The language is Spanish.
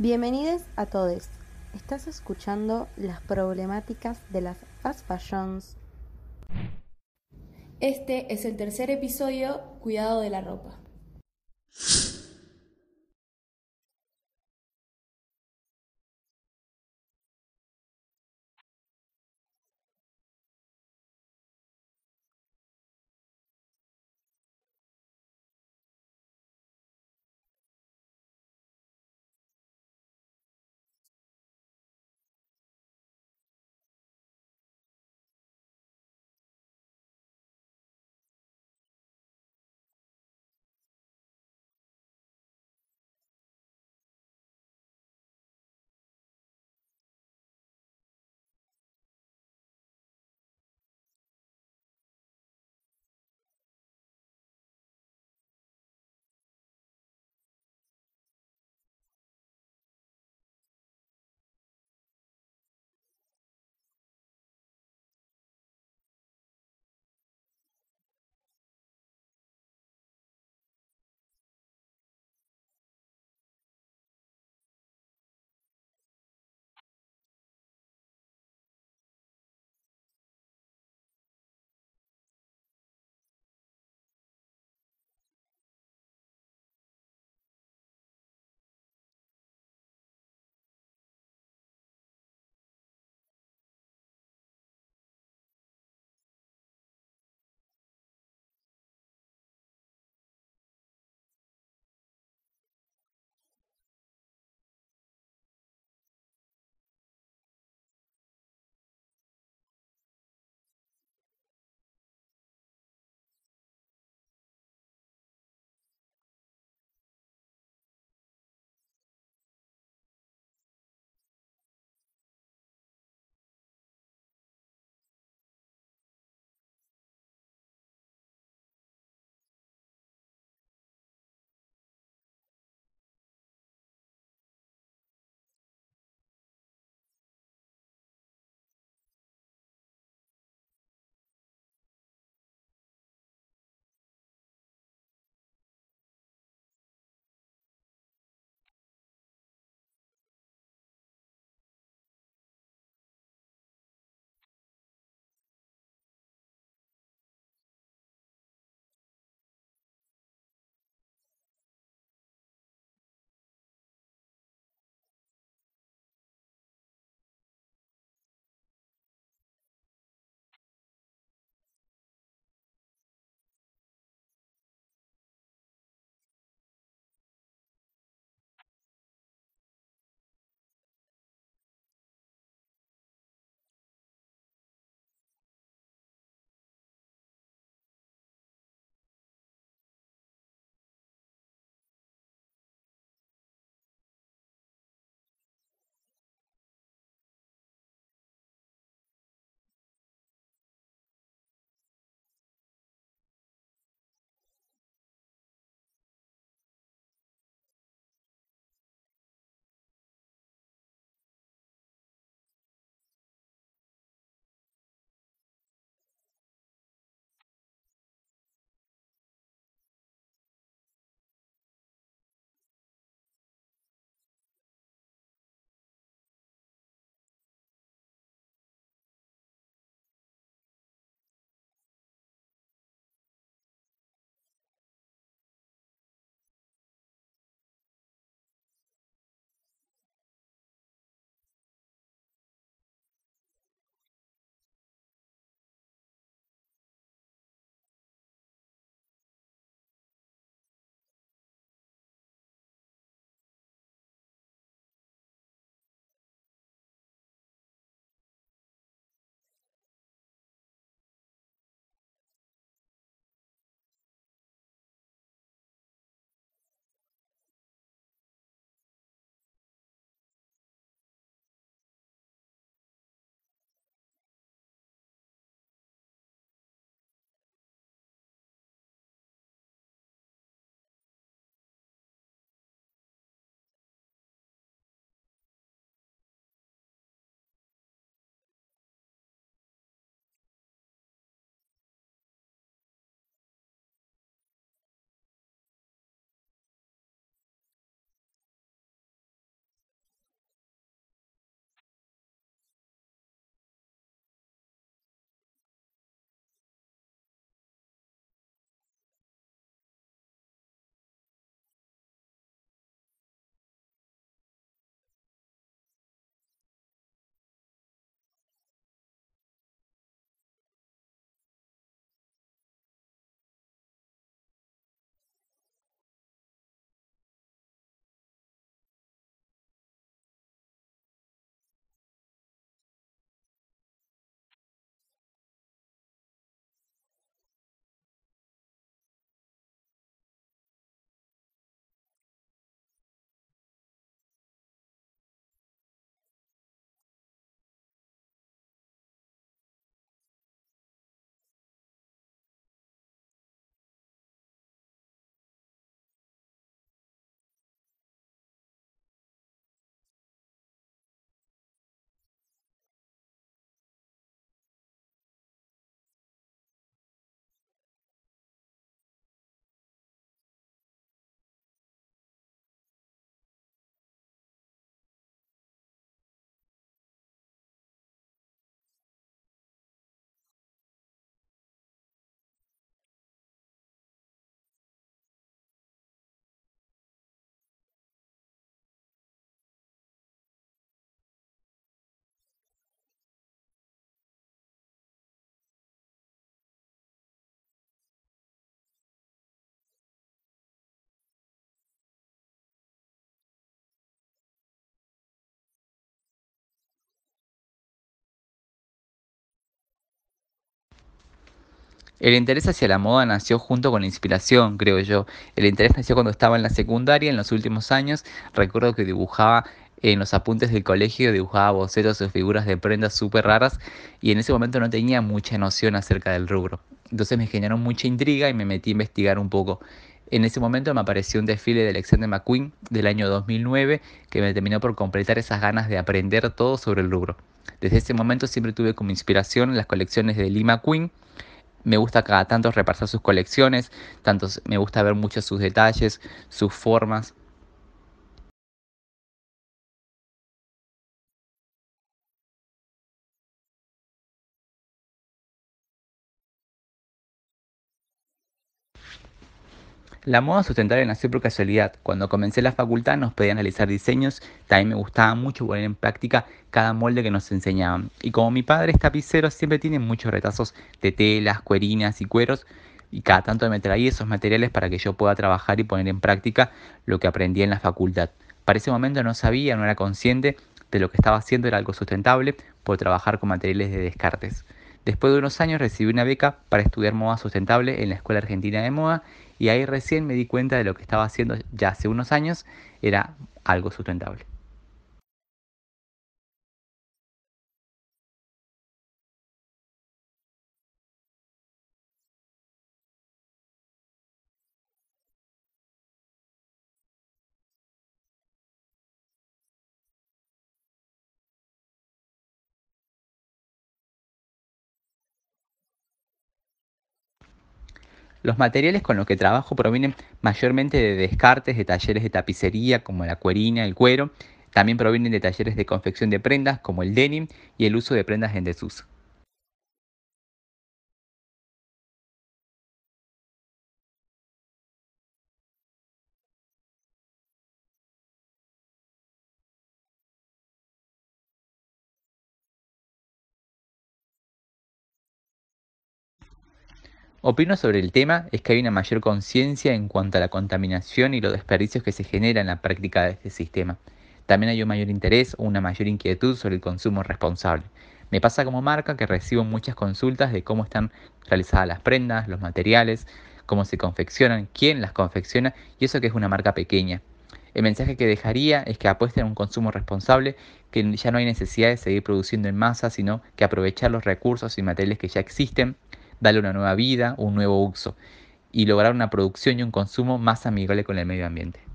Bienvenidos a todos. Estás escuchando las problemáticas de las fast fashions. Este es el tercer episodio, Cuidado de la ropa. El interés hacia la moda nació junto con la inspiración, creo yo. El interés nació cuando estaba en la secundaria, en los últimos años. Recuerdo que dibujaba en los apuntes del colegio, dibujaba bocetos o figuras de prendas súper raras y en ese momento no tenía mucha noción acerca del rubro. Entonces me generaron mucha intriga y me metí a investigar un poco. En ese momento me apareció un desfile de Alexander McQueen del año 2009 que me terminó por completar esas ganas de aprender todo sobre el rubro. Desde ese momento siempre tuve como inspiración las colecciones de Lee McQueen me gusta cada tanto repasar sus colecciones, tanto me gusta ver mucho sus detalles, sus formas. La moda sustentable nació por casualidad. Cuando comencé la facultad nos pedían realizar diseños, también me gustaba mucho poner en práctica cada molde que nos enseñaban. Y como mi padre es tapicero, siempre tiene muchos retazos de telas, cuerinas y cueros, y cada tanto me traía esos materiales para que yo pueda trabajar y poner en práctica lo que aprendí en la facultad. Para ese momento no sabía, no era consciente de lo que estaba haciendo era algo sustentable por trabajar con materiales de descartes. Después de unos años recibí una beca para estudiar moda sustentable en la Escuela Argentina de Moda y ahí recién me di cuenta de lo que estaba haciendo ya hace unos años era algo sustentable. Los materiales con los que trabajo provienen mayormente de descartes de talleres de tapicería como la cuerina, el cuero. También provienen de talleres de confección de prendas como el denim y el uso de prendas en desuso. Opino sobre el tema es que hay una mayor conciencia en cuanto a la contaminación y los desperdicios que se generan en la práctica de este sistema. También hay un mayor interés o una mayor inquietud sobre el consumo responsable. Me pasa como marca que recibo muchas consultas de cómo están realizadas las prendas, los materiales, cómo se confeccionan, quién las confecciona y eso que es una marca pequeña. El mensaje que dejaría es que apuesten a un consumo responsable, que ya no hay necesidad de seguir produciendo en masa, sino que aprovechar los recursos y materiales que ya existen darle una nueva vida, un nuevo uso y lograr una producción y un consumo más amigable con el medio ambiente.